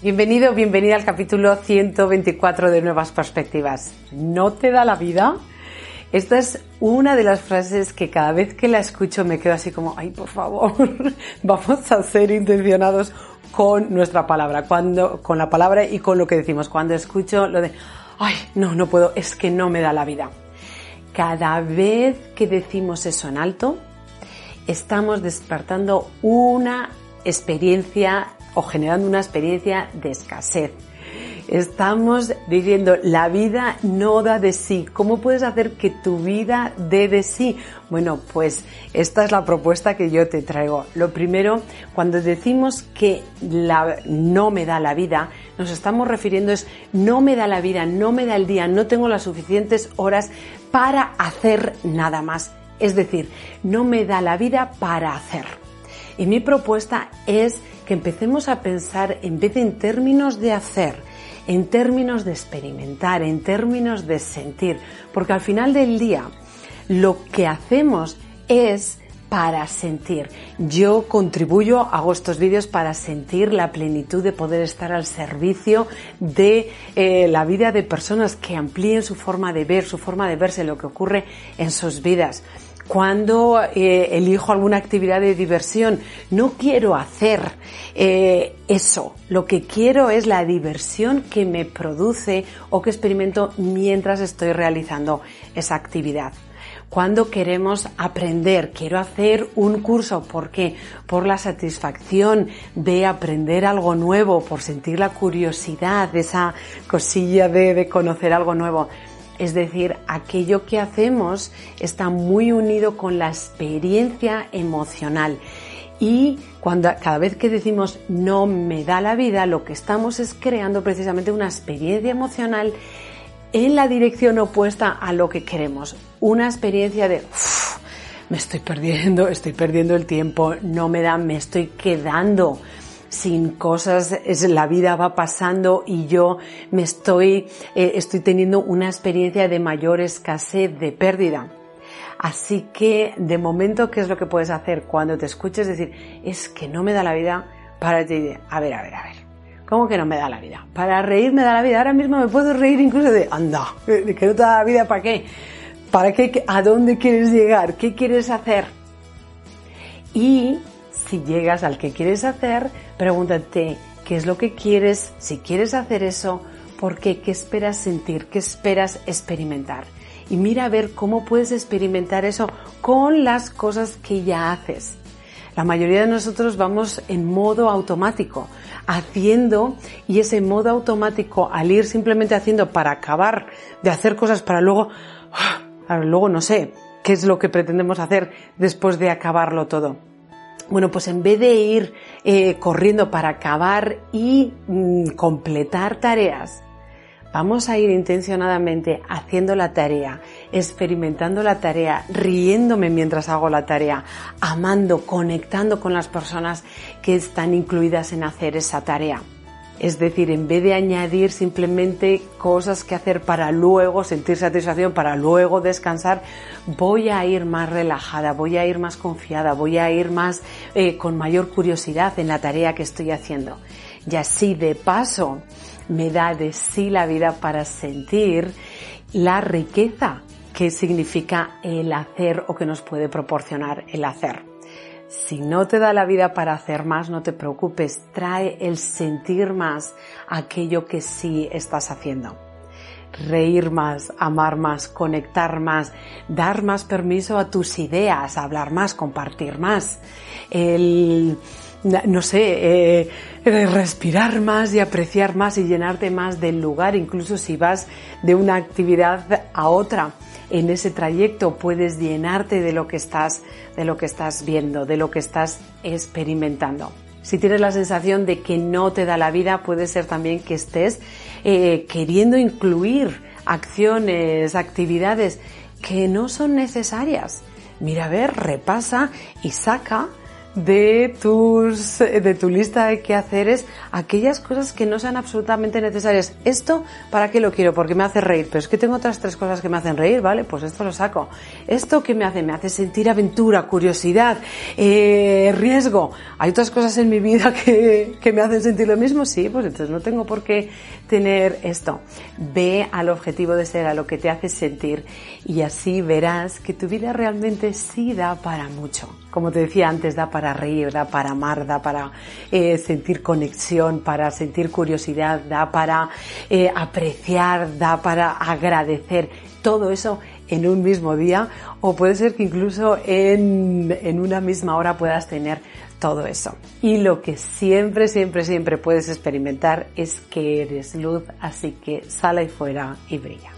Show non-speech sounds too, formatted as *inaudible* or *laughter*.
Bienvenido, bienvenida al capítulo 124 de Nuevas Perspectivas. ¿No te da la vida? Esta es una de las frases que cada vez que la escucho me quedo así como, ay, por favor, *laughs* vamos a ser intencionados con nuestra palabra, cuando, con la palabra y con lo que decimos. Cuando escucho lo de, ay, no, no puedo, es que no me da la vida. Cada vez que decimos eso en alto, estamos despertando una experiencia o generando una experiencia de escasez. Estamos diciendo, la vida no da de sí. ¿Cómo puedes hacer que tu vida dé de sí? Bueno, pues esta es la propuesta que yo te traigo. Lo primero, cuando decimos que la, no me da la vida, nos estamos refiriendo es no me da la vida, no me da el día, no tengo las suficientes horas para hacer nada más. Es decir, no me da la vida para hacer. Y mi propuesta es que empecemos a pensar en vez de en términos de hacer, en términos de experimentar, en términos de sentir, porque al final del día lo que hacemos es para sentir. Yo contribuyo, hago estos vídeos para sentir la plenitud de poder estar al servicio de eh, la vida de personas que amplíen su forma de ver, su forma de verse, lo que ocurre en sus vidas cuando eh, elijo alguna actividad de diversión. No quiero hacer eh, eso. Lo que quiero es la diversión que me produce o que experimento mientras estoy realizando esa actividad. Cuando queremos aprender, quiero hacer un curso, ¿por qué? Por la satisfacción de aprender algo nuevo, por sentir la curiosidad, esa cosilla de, de conocer algo nuevo es decir, aquello que hacemos está muy unido con la experiencia emocional. Y cuando, cada vez que decimos no me da la vida, lo que estamos es creando precisamente una experiencia emocional en la dirección opuesta a lo que queremos. Una experiencia de me estoy perdiendo, estoy perdiendo el tiempo, no me da, me estoy quedando sin cosas, la vida va pasando y yo me estoy, eh, estoy teniendo una experiencia de mayor escasez, de pérdida. Así que, de momento, ¿qué es lo que puedes hacer cuando te escuches decir, es que no me da la vida? Para ti, a ver, a ver, a ver. ¿Cómo que no me da la vida? Para reír me da la vida. Ahora mismo me puedo reír incluso de, anda, *laughs* que no te da la vida, ¿para qué? ¿Para qué? ¿A dónde quieres llegar? ¿Qué quieres hacer? Y si llegas al que quieres hacer, pregúntate qué es lo que quieres, si quieres hacer eso, por qué, qué esperas sentir, qué esperas experimentar. Y mira a ver cómo puedes experimentar eso con las cosas que ya haces. La mayoría de nosotros vamos en modo automático, haciendo y ese modo automático al ir simplemente haciendo para acabar de hacer cosas para luego, luego no sé, qué es lo que pretendemos hacer después de acabarlo todo. Bueno, pues en vez de ir eh, corriendo para acabar y mm, completar tareas, vamos a ir intencionadamente haciendo la tarea, experimentando la tarea, riéndome mientras hago la tarea, amando, conectando con las personas que están incluidas en hacer esa tarea. Es decir, en vez de añadir simplemente cosas que hacer para luego sentir satisfacción, para luego descansar, voy a ir más relajada, voy a ir más confiada, voy a ir más eh, con mayor curiosidad en la tarea que estoy haciendo. Y así de paso me da de sí la vida para sentir la riqueza que significa el hacer o que nos puede proporcionar el hacer. Si no te da la vida para hacer más, no te preocupes, trae el sentir más aquello que sí estás haciendo. Reír más, amar más, conectar más, dar más permiso a tus ideas, hablar más, compartir más, el, no sé, eh, respirar más y apreciar más y llenarte más del lugar, incluso si vas de una actividad a otra en ese trayecto puedes llenarte de lo que estás, de lo que estás viendo, de lo que estás experimentando. Si tienes la sensación de que no te da la vida, puede ser también que estés eh, queriendo incluir acciones, actividades que no son necesarias. Mira, a ver, repasa y saca de tus de tu lista de quehaceres aquellas cosas que no sean absolutamente necesarias. Esto para qué lo quiero? Porque me hace reír, pero es que tengo otras tres cosas que me hacen reír, ¿vale? Pues esto lo saco. Esto que me hace me hace sentir aventura, curiosidad, eh, riesgo. Hay otras cosas en mi vida que, que me hacen sentir lo mismo, sí, pues entonces no tengo por qué tener esto. Ve al objetivo de ser, a lo que te hace sentir y así verás que tu vida realmente sí da para mucho. Como te decía antes, da para reír, da para amar, da para eh, sentir conexión, para sentir curiosidad, da para eh, apreciar, da para agradecer. Todo eso en un mismo día o puede ser que incluso en, en una misma hora puedas tener todo eso. Y lo que siempre, siempre, siempre puedes experimentar es que eres luz, así que sal ahí fuera y brilla.